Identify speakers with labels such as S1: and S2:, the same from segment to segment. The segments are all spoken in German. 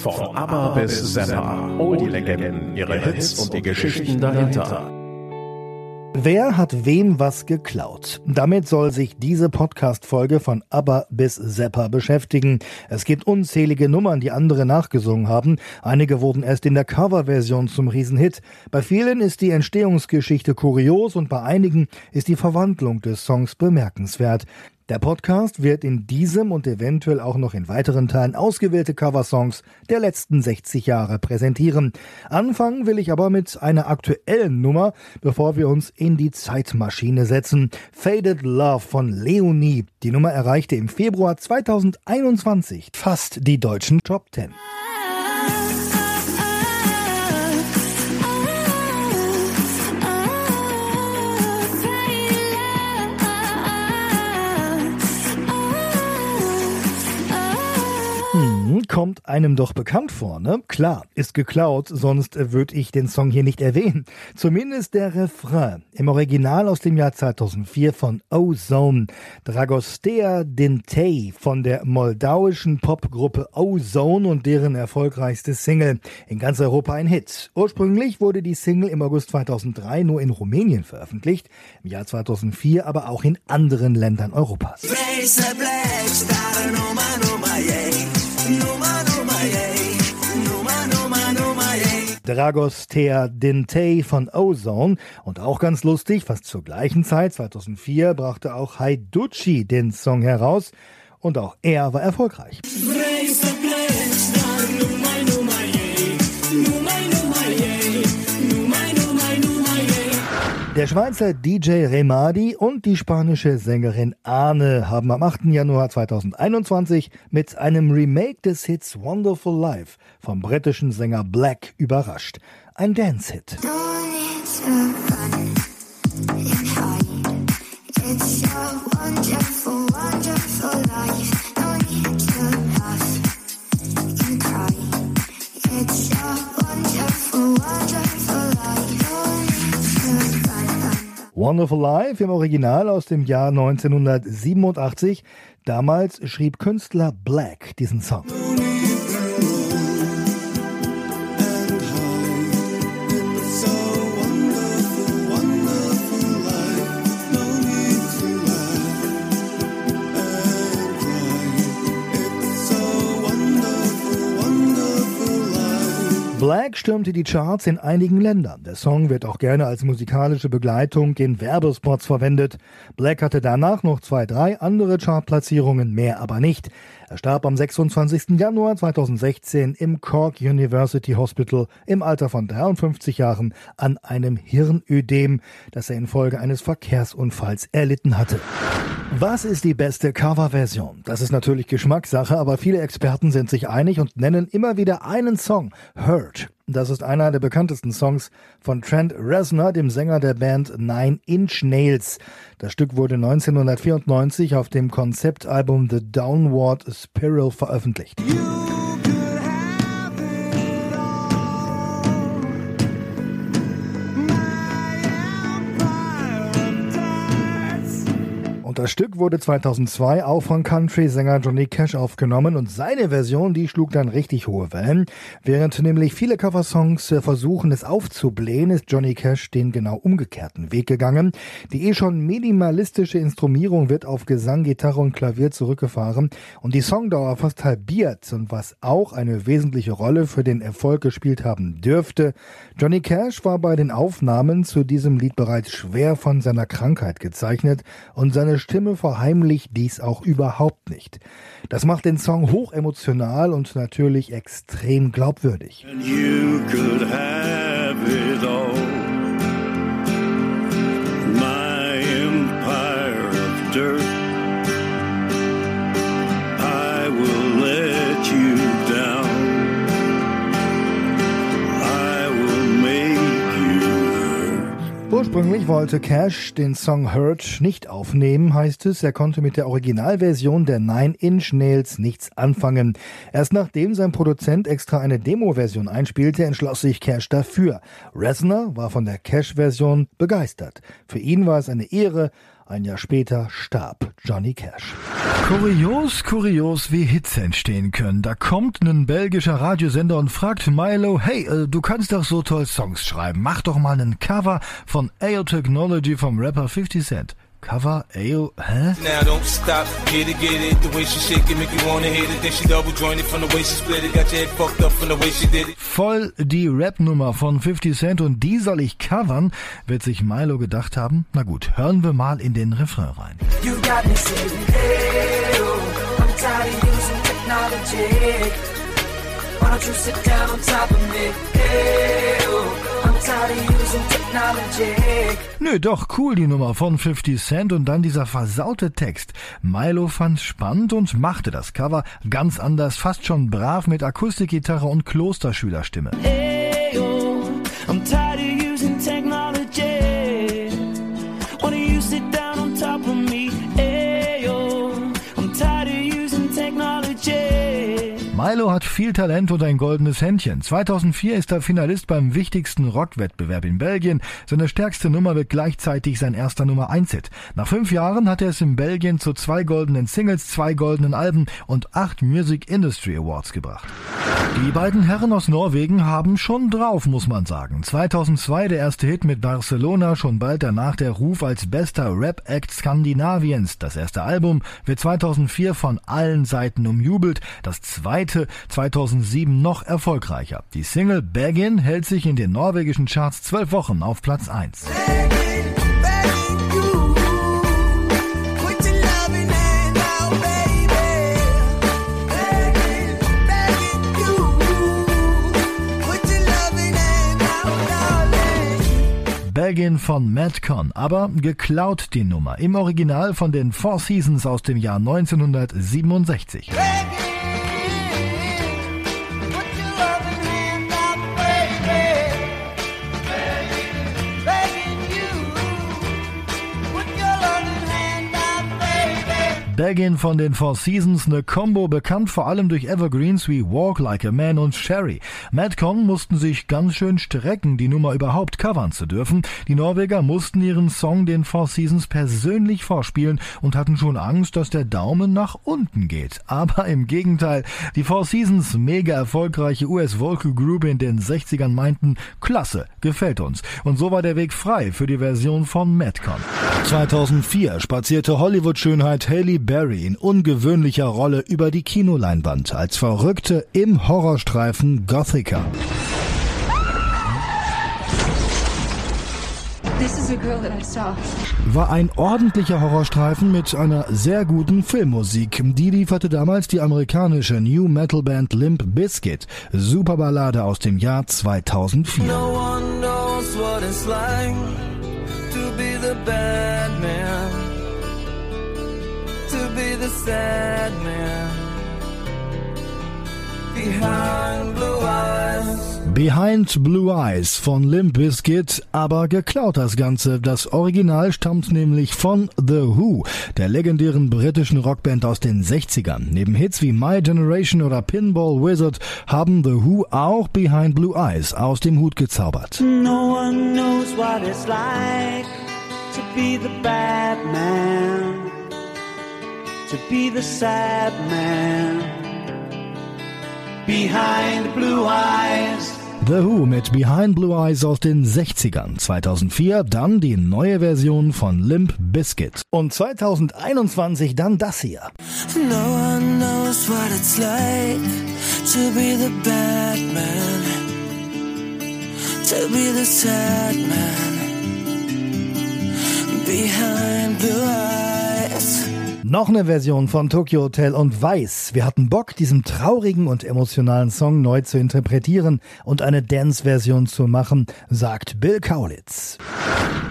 S1: Von ABBA bis Zappa, all die Legenden, ihre Hits und die Geschichten dahinter.
S2: Wer hat wem was geklaut? Damit soll sich diese Podcast-Folge von ABBA bis Zappa beschäftigen. Es gibt unzählige Nummern, die andere nachgesungen haben. Einige wurden erst in der Coverversion zum Riesenhit. Bei vielen ist die Entstehungsgeschichte kurios und bei einigen ist die Verwandlung des Songs bemerkenswert. Der Podcast wird in diesem und eventuell auch noch in weiteren Teilen ausgewählte Coversongs der letzten 60 Jahre präsentieren. Anfangen will ich aber mit einer aktuellen Nummer, bevor wir uns in die Zeitmaschine setzen. Faded Love von Leonie. Die Nummer erreichte im Februar 2021 fast die deutschen Top 10. kommt einem doch bekannt vor, ne? Klar, ist geklaut, sonst würde ich den Song hier nicht erwähnen. Zumindest der Refrain. Im Original aus dem Jahr 2004 von Ozone. Dragostea Dintei von der moldauischen Popgruppe Ozone und deren erfolgreichste Single. In ganz Europa ein Hit. Ursprünglich wurde die Single im August 2003 nur in Rumänien veröffentlicht, im Jahr 2004 aber auch in anderen Ländern Europas. Dragostea Dintei von Ozone. Und auch ganz lustig, fast zur gleichen Zeit, 2004, brachte auch Haiducci den Song heraus. Und auch er war erfolgreich. Der Schweizer DJ Remadi und die spanische Sängerin Arne haben am 8. Januar 2021 mit einem Remake des Hits Wonderful Life vom britischen Sänger Black überrascht. Ein Dance-Hit. Wonderful Life im Original aus dem Jahr 1987. Damals schrieb Künstler Black diesen Song. Stürmte die Charts in einigen Ländern. Der Song wird auch gerne als musikalische Begleitung in Werbespots verwendet. Black hatte danach noch zwei, drei andere Chartplatzierungen, mehr aber nicht. Er starb am 26. Januar 2016 im Cork University Hospital im Alter von 53 Jahren an einem Hirnödem, das er infolge eines Verkehrsunfalls erlitten hatte. Was ist die beste Coverversion? Das ist natürlich Geschmackssache, aber viele Experten sind sich einig und nennen immer wieder einen Song, Hurt. Das ist einer der bekanntesten Songs von Trent Reznor, dem Sänger der Band Nine Inch Nails. Das Stück wurde 1994 auf dem Konzeptalbum The Downward Spiral veröffentlicht. Und das Stück wurde 2002 auch von Country-Sänger Johnny Cash aufgenommen und seine Version, die schlug dann richtig hohe Wellen. Während nämlich viele Coversongs versuchen, es aufzublähen, ist Johnny Cash den genau umgekehrten Weg gegangen. Die eh schon minimalistische Instrumierung wird auf Gesang, Gitarre und Klavier zurückgefahren und die Songdauer fast halbiert und was auch eine wesentliche Rolle für den Erfolg gespielt haben dürfte. Johnny Cash war bei den Aufnahmen zu diesem Lied bereits schwer von seiner Krankheit gezeichnet und seine Stimme verheimlicht dies auch überhaupt nicht. Das macht den Song hochemotional und natürlich extrem glaubwürdig. Ursprünglich wollte Cash den Song Hurt nicht aufnehmen, heißt es. Er konnte mit der Originalversion der Nine Inch Nails nichts anfangen. Erst nachdem sein Produzent extra eine Demo-Version einspielte, entschloss sich Cash dafür. Reznor war von der Cash-Version begeistert. Für ihn war es eine Ehre,
S3: Ein Jahr später starb Johnny Cash.
S2: Kurios, kurios, wie Hits entstehen können. Da kommt ein belgischer Radiosender und fragt Milo, hey, äh, du kannst doch so toll Songs schreiben. Mach doch mal einen Cover von AO Technology vom Rapper 50 Cent. Cover AO, hä? Now don't stop, get it, get it. The way she shake it, make you wanna hit it. Then she double jointed from the way she split it. Got your head fucked up from the way she did it. Voll die Rap-Nummer von 50 Cent und die soll ich covern, wird sich Milo gedacht haben. Na gut, hören wir mal in den Refrain rein. You got me saying, hey, oh, I'm tired of using technology. Why don't you sit down on top of me? Hey, oh. Nö, doch cool die Nummer von 50 Cent und dann dieser versaute Text. Milo fand's spannend und machte das Cover ganz anders, fast schon brav mit Akustikgitarre und Klosterschülerstimme. Hey, hat viel Talent und ein goldenes Händchen. 2004 ist er Finalist beim wichtigsten Rockwettbewerb in Belgien. Seine stärkste Nummer wird gleichzeitig sein erster Nummer 1 Hit. Nach fünf Jahren hat er es in Belgien zu zwei goldenen Singles, zwei goldenen Alben und acht Music Industry Awards gebracht. Die beiden Herren aus Norwegen haben schon drauf, muss man sagen. 2002 der erste Hit mit Barcelona, schon bald danach der Ruf als bester Rap-Act Skandinaviens. Das erste Album wird 2004 von allen Seiten umjubelt. Das zweite 2007 noch erfolgreicher. Die Single Baggin hält sich in den norwegischen Charts zwölf Wochen auf Platz 1. Belgien von Madcon, aber geklaut die Nummer. Im Original von den Four Seasons aus dem Jahr 1967. Belgien! Baggin von den Four Seasons, eine Combo bekannt vor allem durch Evergreens wie Walk Like a Man und Sherry. Madcon mussten sich ganz schön strecken, die Nummer überhaupt covern zu dürfen. Die Norweger mussten ihren Song den Four Seasons persönlich vorspielen und hatten schon Angst, dass der Daumen nach unten geht. Aber im Gegenteil, die Four Seasons, mega erfolgreiche US-Vocal Group in den 60ern meinten, klasse, gefällt uns. Und so war der Weg frei für die Version von Madcon. 2004 spazierte Hollywood-Schönheit Haley Berry in ungewöhnlicher Rolle über die Kinoleinwand als Verrückte im Horrorstreifen Gothica. War ein ordentlicher Horrorstreifen mit einer sehr guten Filmmusik. Die lieferte damals die amerikanische New Metal Band Limp Bizkit. Superballade aus dem Jahr 2004. No the sad man behind blue eyes. Behind Blue Eyes von Limp Bizkit, aber geklaut das Ganze. Das Original stammt nämlich von The Who, der legendären britischen Rockband aus den 60ern. Neben Hits wie My Generation oder Pinball Wizard haben The Who auch Behind Blue Eyes aus dem Hut gezaubert. No one knows what it's like to be the bad man to be the sad man behind blue eyes. The Who mit Behind Blue Eyes aus den 60ern. 2004 dann die neue Version von Limp Bizkit. Und 2021 dann das hier. No one knows what it's like to be the bad man. To be the sad man. Behind blue eyes. Noch eine Version von Tokyo Hotel und Weiß. Wir hatten Bock, diesen traurigen und emotionalen Song neu zu interpretieren und eine Dance-Version zu machen, sagt Bill Kaulitz.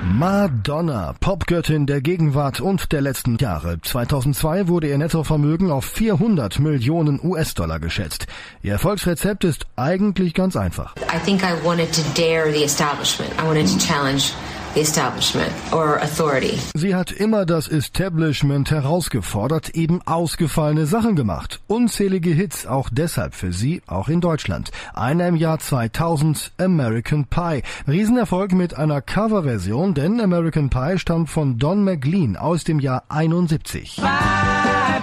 S2: Madonna, Popgöttin der Gegenwart und der letzten Jahre. 2002 wurde ihr Nettovermögen auf 400 Millionen US-Dollar geschätzt. Ihr Erfolgsrezept ist eigentlich ganz einfach. I think I wanted to dare the establishment. I wanted to challenge
S4: the establishment or authority.
S2: Sie hat immer das Establishment herausgefordert, eben ausgefallene Sachen gemacht. Unzählige Hits, auch deshalb für sie, auch in Deutschland. Einer im Jahr 2000, American Pie. Riesenerfolg mit einer Coverversion, denn American Pie stammt von Don McLean aus dem Jahr 71.
S5: Bye,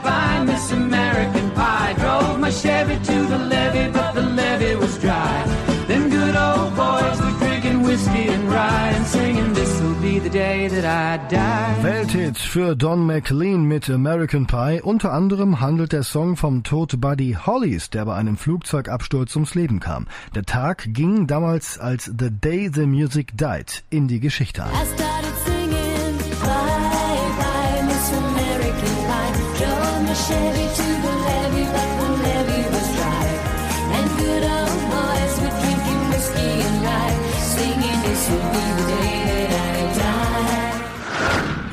S5: bye, Miss American Pie. Drove my Chevy to the levee, but the levee
S2: Welthit für Don McLean mit American Pie. Unter anderem handelt der Song vom Tod Buddy Hollies, der bei einem Flugzeugabsturz ums Leben kam. Der Tag ging damals als The Day the Music Died in die Geschichte ein.
S6: I started singing bye bye Miss American Pie.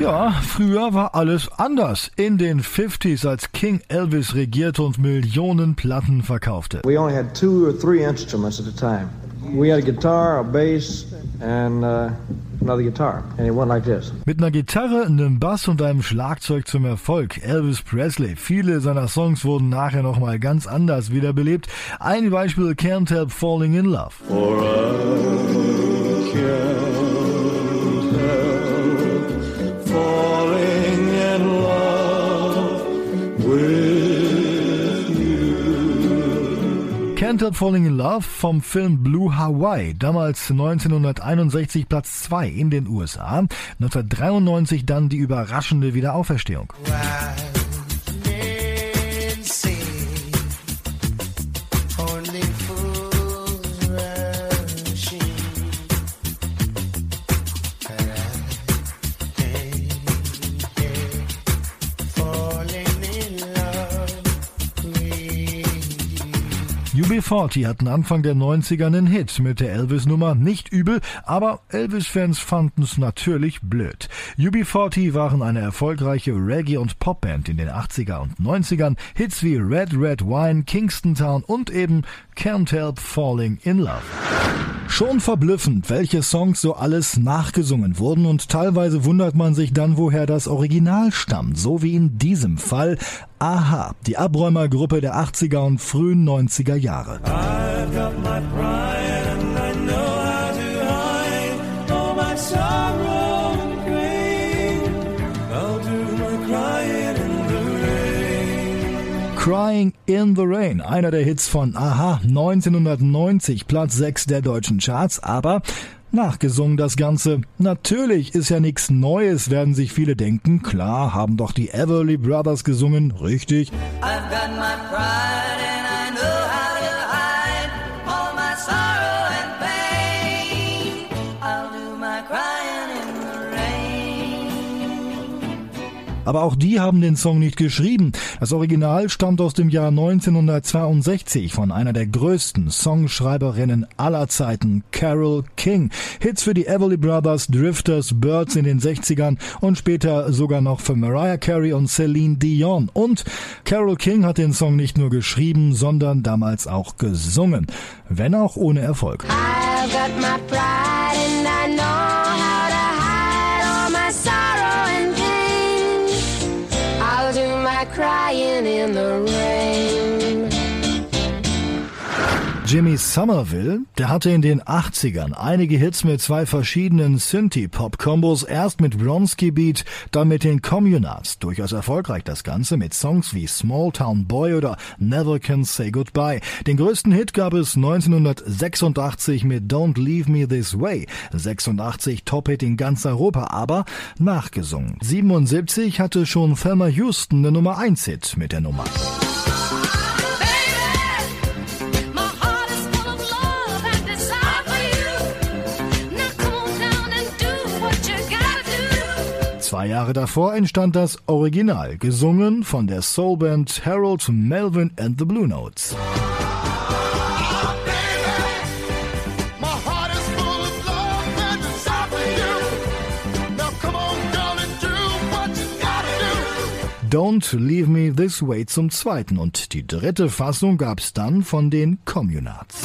S2: Ja, früher war alles anders. In den 50s, als King Elvis regierte und Millionen Platten verkaufte.
S7: We only had two or three instruments at a time. We had a guitar, a bass, and uh, another guitar, and it went like this.
S2: Mit einer Gitarre, einem Bass und einem Schlagzeug zum Erfolg. Elvis Presley. Viele seiner Songs wurden nachher nochmal ganz anders wiederbelebt. Ein Beispiel Can't Help Falling in Love.
S8: For Help Falling in Love
S2: vom Film Blue Hawaii, damals 1961 Platz 2 in den USA, 1993 dann die überraschende Wiederauferstehung.
S9: Men
S2: UB40 hatten Anfang der 90er einen Hit mit der Elvis-Nummer. Nicht übel, aber Elvis-Fans fanden es natürlich blöd. UB40 waren eine erfolgreiche Reggae- und Popband in den 80er und 90ern. Hits wie Red Red Wine, Kingston Town und eben Can't Help Falling in Love. Schon verblüffend, welche Songs so alles nachgesungen wurden und teilweise wundert man sich dann, woher das Original stammt, so wie in diesem Fall Aha, die Abräumergruppe der 80er und frühen 90er Jahre.
S8: Crying in the Rain,
S2: einer der Hits von Aha, 1990, Platz 6 der deutschen Charts, aber nachgesungen das Ganze. Natürlich ist ja nichts Neues, werden sich viele denken. Klar, haben doch die Everly Brothers gesungen, richtig.
S5: I've got my pride
S2: Aber auch die haben den Song nicht geschrieben. Das Original stammt aus dem Jahr 1962 von einer der größten Songschreiberinnen aller Zeiten, Carol King. Hits für die Everly Brothers, Drifters, Birds in den 60ern und später sogar noch für Mariah Carey und Celine Dion. Und Carol King hat den Song nicht nur geschrieben, sondern damals auch gesungen. Wenn auch ohne Erfolg.
S6: Crying in the rain.
S2: Jimmy Somerville, der hatte in den 80ern einige Hits mit zwei verschiedenen Synthie-Pop-Kombos, erst mit Bronski Beat, dann mit den Communards. Durchaus erfolgreich das Ganze mit Songs wie Small Town Boy oder Never Can Say Goodbye. Den größten Hit gab es 1986 mit Don't Leave Me This Way. 86 Top-Hit in ganz Europa, aber nachgesungen. 77 hatte schon Thelma Houston eine Nummer 1 Hit mit der Nummer. Zwei Jahre davor entstand das Original, gesungen von der Soulband Harold Melvin and the Blue Notes. Don't Leave Me This Way zum zweiten und die dritte Fassung gab's dann von den Communards.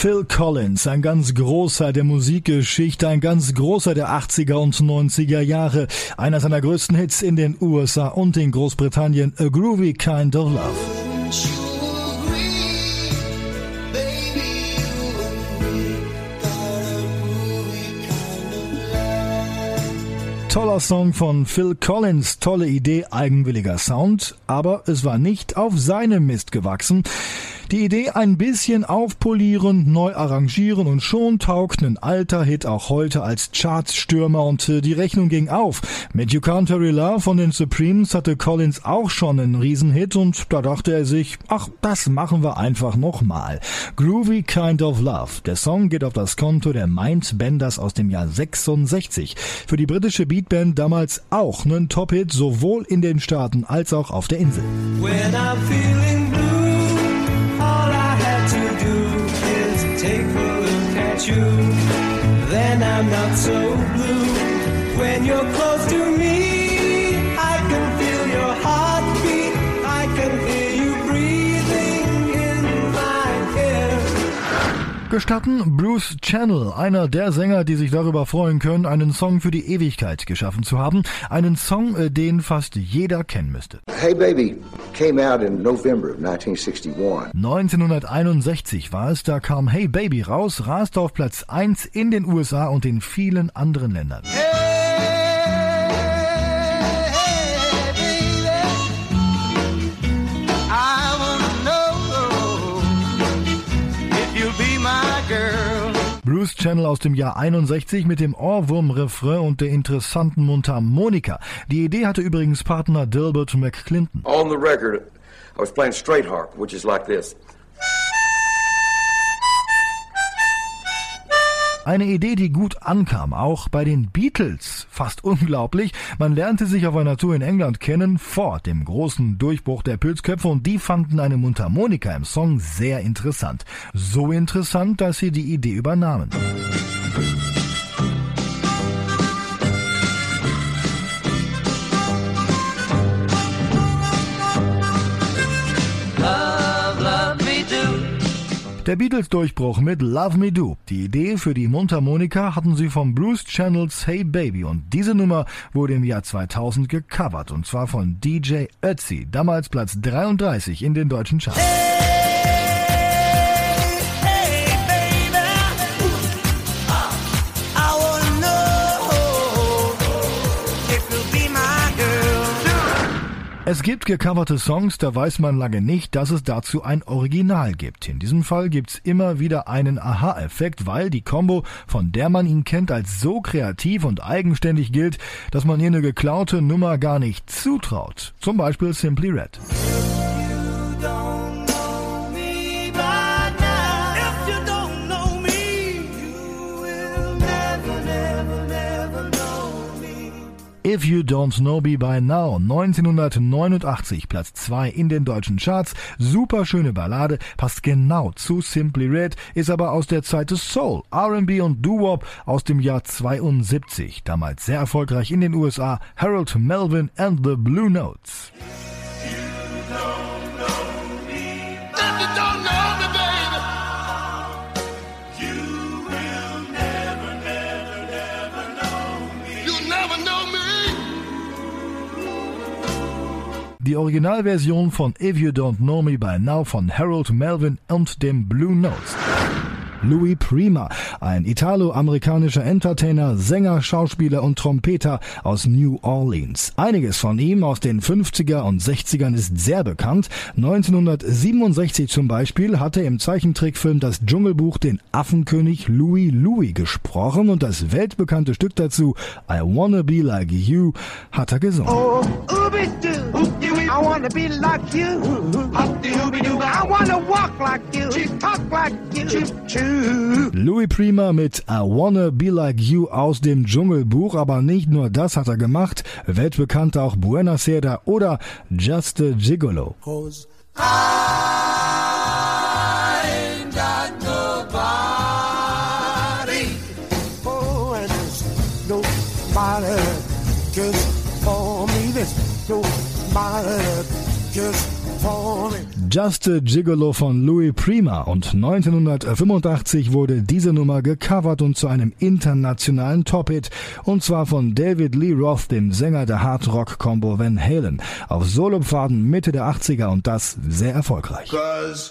S2: Phil Collins, ein ganz großer der Musikgeschichte, ein ganz großer der 80er und 90er Jahre. Einer seiner größten Hits in den USA und in Großbritannien, A Groovy Kind of Love. Toller Song von Phil Collins, tolle Idee, eigenwilliger Sound, aber es war nicht auf seinem Mist gewachsen. Die Idee ein bisschen aufpolieren, neu arrangieren und schon taugt ein alter Hit auch heute als Chartsstürmer und äh, die Rechnung ging auf. Mit You Can't Hurry Love von den Supremes hatte Collins auch schon einen Riesenhit und da dachte er sich, ach, das machen wir einfach nochmal. Groovy Kind of Love. Der Song geht auf das Konto der Mindbenders aus dem Jahr 66. Für die britische Beatband damals auch ein Top-Hit, sowohl in den Staaten als auch auf der Insel.
S8: When I'm feeling blue, all I had to do is take a look at you. Then I'm not so blue. When you're close to
S2: Gestatten Bruce Channel, einer der Sänger, die sich darüber freuen können, einen Song für die Ewigkeit geschaffen zu haben. Einen Song, äh, den fast jeder kennen müsste.
S10: Hey Baby came out in November of 1961.
S2: 1961 war es, da kam Hey Baby raus, raste auf Platz 1 in den USA und in vielen anderen Ländern.
S8: I
S2: Bruce Channel aus dem Jahr 61 mit dem Ohrwurm-Refrain und der interessanten Mundharmonika. Die Idee hatte übrigens Partner Dilbert McClinton.
S10: On the record, I was playing straight harp, which is like this.
S2: Eine Idee, die gut ankam, auch bei den Beatles. Fast unglaublich. Man lernte sich auf einer Tour in England kennen, vor dem großen Durchbruch der Pilzköpfe und die fanden eine Mundharmonika im Song sehr interessant. So interessant, dass sie die Idee übernahmen.
S8: Love,
S2: Der Beatles-Durchbruch mit Love Me Do. Die Idee für die Mundharmonika hatten sie vom Bruce Channels Hey Baby und diese Nummer wurde im Jahr 2000 gecovert und zwar von DJ Ötzi, damals Platz 33 in den deutschen Charts.
S8: Hey,
S2: Es gibt gecoverte Songs, da weiß man lange nicht, dass es dazu ein Original gibt. In diesem Fall gibt's immer wieder einen Aha-Effekt, weil die Combo, von der man ihn kennt, als so kreativ und eigenständig gilt, dass man ihr eine geklaute Nummer gar nicht zutraut. Zum Beispiel Simply Red.
S8: If You Don't Know Me
S2: By Now, 1989, Platz 2 in den deutschen Charts. Super schöne Ballade, passt genau zu Simply Red, ist aber aus der Zeit des Soul, R&B und Doo-Wop aus dem Jahr 72. Damals sehr erfolgreich in den USA, Harold Melvin and the Blue Notes. Die Originalversion von If You Don't Know Me By Now von Harold Melvin und dem Blue Notes. Louis Prima, ein italo-amerikanischer Entertainer, Sänger, Schauspieler und Trompeter aus New Orleans. Einiges von ihm aus den 50er und 60ern ist sehr bekannt. 1967 zum Beispiel hatte im Zeichentrickfilm Das Dschungelbuch den Affenkönig Louis Louis gesprochen und das weltbekannte Stück dazu I Wanna Be Like You hat er gesungen.
S11: Oh. I wanna be like you. I wanna walk like you. Talk like you.
S2: Louis Prima mit I Wanna Be Like You aus dem Dschungelbuch, aber nicht nur das hat er gemacht, weltbekannt auch Buena Seda oder Just a Gigolo.
S11: Just for me. Just
S2: a Gigolo von Louis Prima. Und 1985 wurde diese Nummer gecovert und zu einem internationalen Top-Hit. Und zwar von David Lee Roth, dem Sänger der Hard-Rock-Combo Van Halen, auf Solopfaden Mitte der 80er und das sehr erfolgreich.
S9: Cause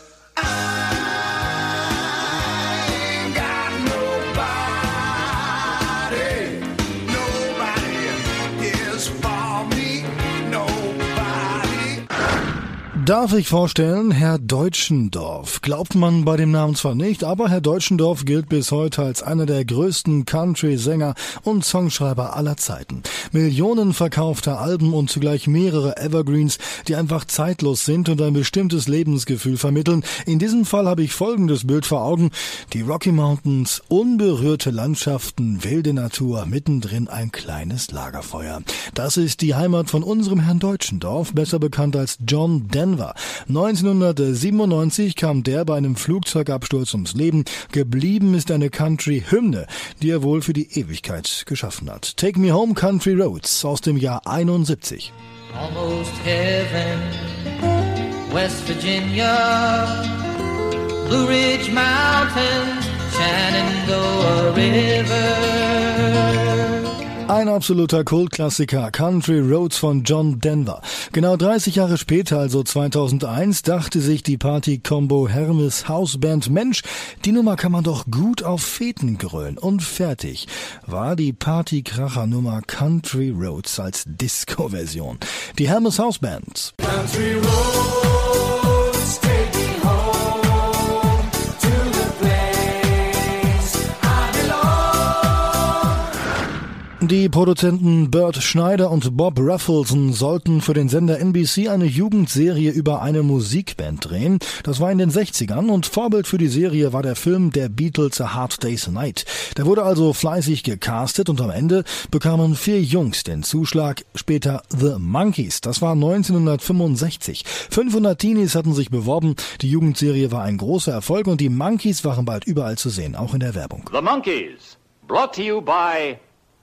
S2: Darf ich vorstellen, Herr Deutschendorf. Glaubt man bei dem Namen zwar nicht, aber Herr Deutschendorf gilt bis heute als einer der größten Country-Sänger und Songschreiber aller Zeiten. Millionen verkaufter Alben und zugleich mehrere Evergreens, die einfach zeitlos sind und ein bestimmtes Lebensgefühl vermitteln. In diesem Fall habe ich folgendes Bild vor Augen. Die Rocky Mountains, unberührte Landschaften, wilde Natur, mittendrin ein kleines Lagerfeuer. Das ist die Heimat von unserem Herrn Deutschendorf, besser bekannt als John Denver. 1997 kam der bei einem Flugzeugabsturz ums Leben. Geblieben ist eine Country-Hymne, die er wohl für die Ewigkeit geschaffen hat. Take Me Home Country Roads aus dem Jahr 71.
S5: almost heaven. West Virginia, Blue Ridge Mountains, Shenandoah River.
S2: Ein absoluter Kultklassiker, Country Roads von John Denver. Genau 30 Jahre später, also 2001, dachte sich die Party-Combo Hermes Houseband, Mensch, die Nummer kann man doch gut auf Feten grölen. Und fertig war die Partykracher-Nummer Country Roads als Disco-Version. Die Hermes Houseband.
S8: Country roads
S2: Die Produzenten Bert Schneider und Bob Raffleson sollten für den Sender NBC eine Jugendserie über eine Musikband drehen. Das war in den 60ern und Vorbild für die Serie war der Film der Beatles A Hard Day's Night. Der wurde also fleißig gecastet und am Ende bekamen vier Jungs den Zuschlag, später The Monkeys. Das war 1965. 500 Teenies hatten sich beworben. Die Jugendserie war ein großer Erfolg und die Monkeys waren bald überall zu sehen, auch in der Werbung.
S12: The Monkeys, brought to you by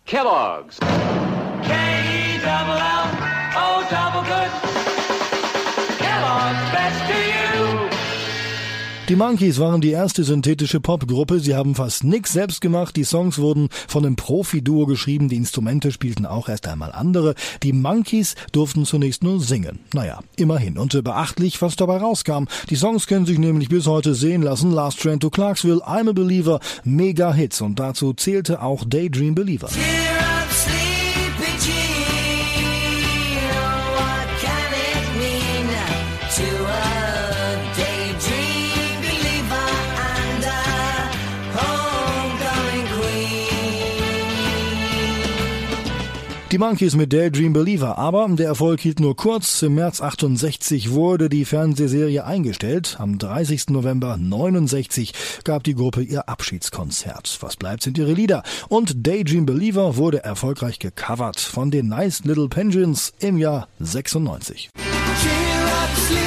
S12: Kellogg's.
S5: K E L L.
S2: Die Monkeys waren die erste synthetische Popgruppe. Sie haben fast nix selbst gemacht. Die Songs wurden von einem Profi-Duo geschrieben. Die Instrumente spielten auch erst einmal andere. Die Monkeys durften zunächst nur singen. Naja, immerhin. Und beachtlich, was dabei rauskam. Die Songs können sich nämlich bis heute sehen lassen. Last Train to Clarksville, I'm a Believer, mega Hits. Und dazu zählte auch Daydream Believer.
S5: Cheer
S2: Die Monkeys mit Daydream Believer, aber der Erfolg hielt nur kurz. Im März 68 wurde die Fernsehserie eingestellt. Am 30. November 69 gab die Gruppe ihr Abschiedskonzert. Was bleibt sind ihre Lieder. Und Daydream Believer wurde erfolgreich gecovert von den Nice Little Penguins im Jahr 96.
S5: Cheer up,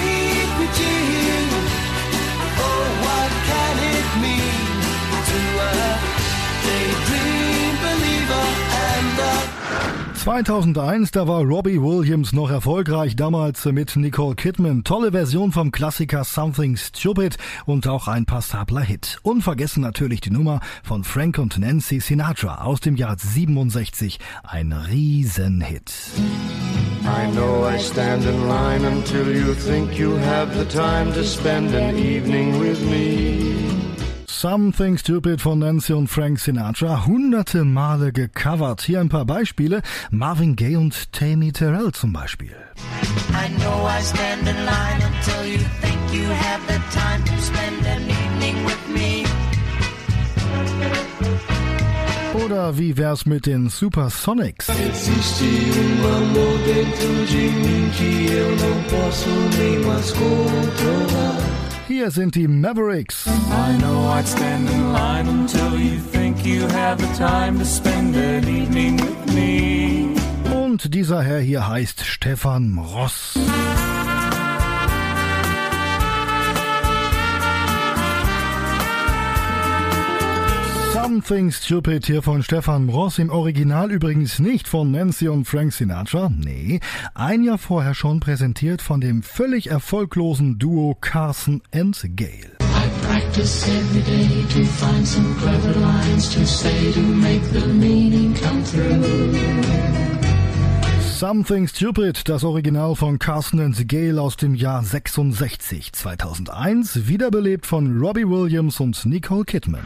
S2: 2001, da war Robbie Williams noch erfolgreich, damals mit Nicole Kidman. Tolle Version vom Klassiker Something Stupid und auch ein passabler Hit. Unvergessen natürlich die Nummer von Frank und Nancy Sinatra aus dem Jahr 67. Ein Riesenhit.
S13: I know I stand in line until you think you have the time to spend an evening with me.
S2: Something Stupid von Nancy und Frank Sinatra, hunderte Male gecovert. Hier ein paar Beispiele. Marvin Gaye und Tammy Terrell zum Beispiel.
S5: I know I stand in line until you think you have the time to spend an evening with me.
S2: Oder wie wär's mit den Supersonics?
S8: Existe
S2: Hier sind die Mavericks.
S8: I know I'd stand in line until you think you have the time to spend an evening with me.
S2: Und dieser Herr hier heißt Stefan Ross. Something Stupid hier von Stefan Ross, im Original übrigens nicht von Nancy und Frank Sinatra, nee, ein Jahr vorher schon präsentiert von dem völlig erfolglosen Duo Carson and Gale.
S14: I practice every day to find some clever lines to say to make the meaning come through.
S2: Something Stupid, das Original von Carson and Gale aus dem Jahr 66, 2001, wiederbelebt von Robbie Williams und Nicole Kidman.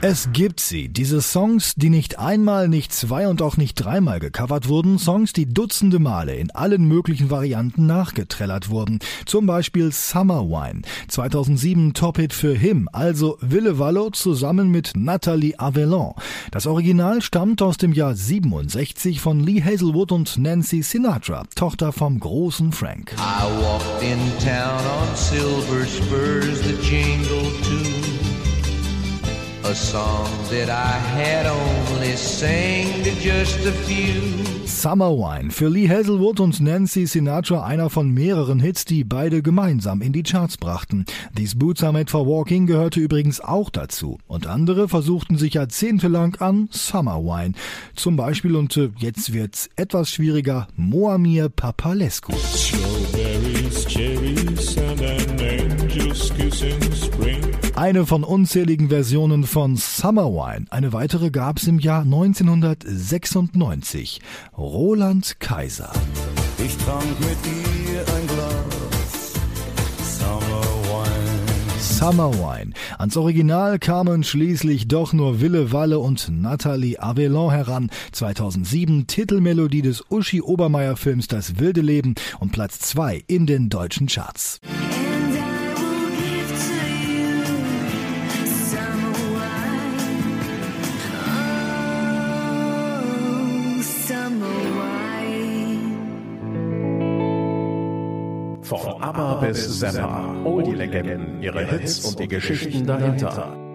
S2: Es gibt sie, diese Songs, die nicht einmal, nicht zwei und auch nicht dreimal gecovert wurden, Songs, die dutzende Male in allen möglichen Varianten nachgetrellert wurden. Zum Beispiel Summer Wine, 2007 Top-Hit für Him, also Ville Vallo zusammen mit Natalie Avellan. Das Original stammt aus dem Jahr 67 von Lee Hazelwood und Nancy Sinatra, Tochter vom großen Frank.
S5: I walked in town on silver spurs that jingle too. A song that I had only sang to just a few.
S2: Summer Wine für Lee Hazelwood und Nancy Sinatra einer von mehreren Hits, die beide gemeinsam in die Charts brachten. These Boots Are Made for Walking gehörte übrigens auch dazu. Und andere versuchten sich jahrzehntelang an Summer Wine. Zum Beispiel, und äh, jetzt wird's etwas schwieriger, Moamir Papalescu.
S3: Strawberries, cherries, and an angel's kiss in spring.
S2: Eine von unzähligen Versionen von Summer Wine. Eine weitere gab's im Jahr 1996. Roland Kaiser.
S3: Ich trank mit ihr ein Glas Summer Wine.
S2: Summer Wine. Ans Original kamen schließlich doch nur Wille Walle und Nathalie Avellan heran. 2007 Titelmelodie des Uschi Obermeier Films Das wilde Leben und Platz 2 in den deutschen Charts.
S1: Von ABBA bis Zappa, Oldie-Legenden, ihre Hits und die Geschichten dahinter.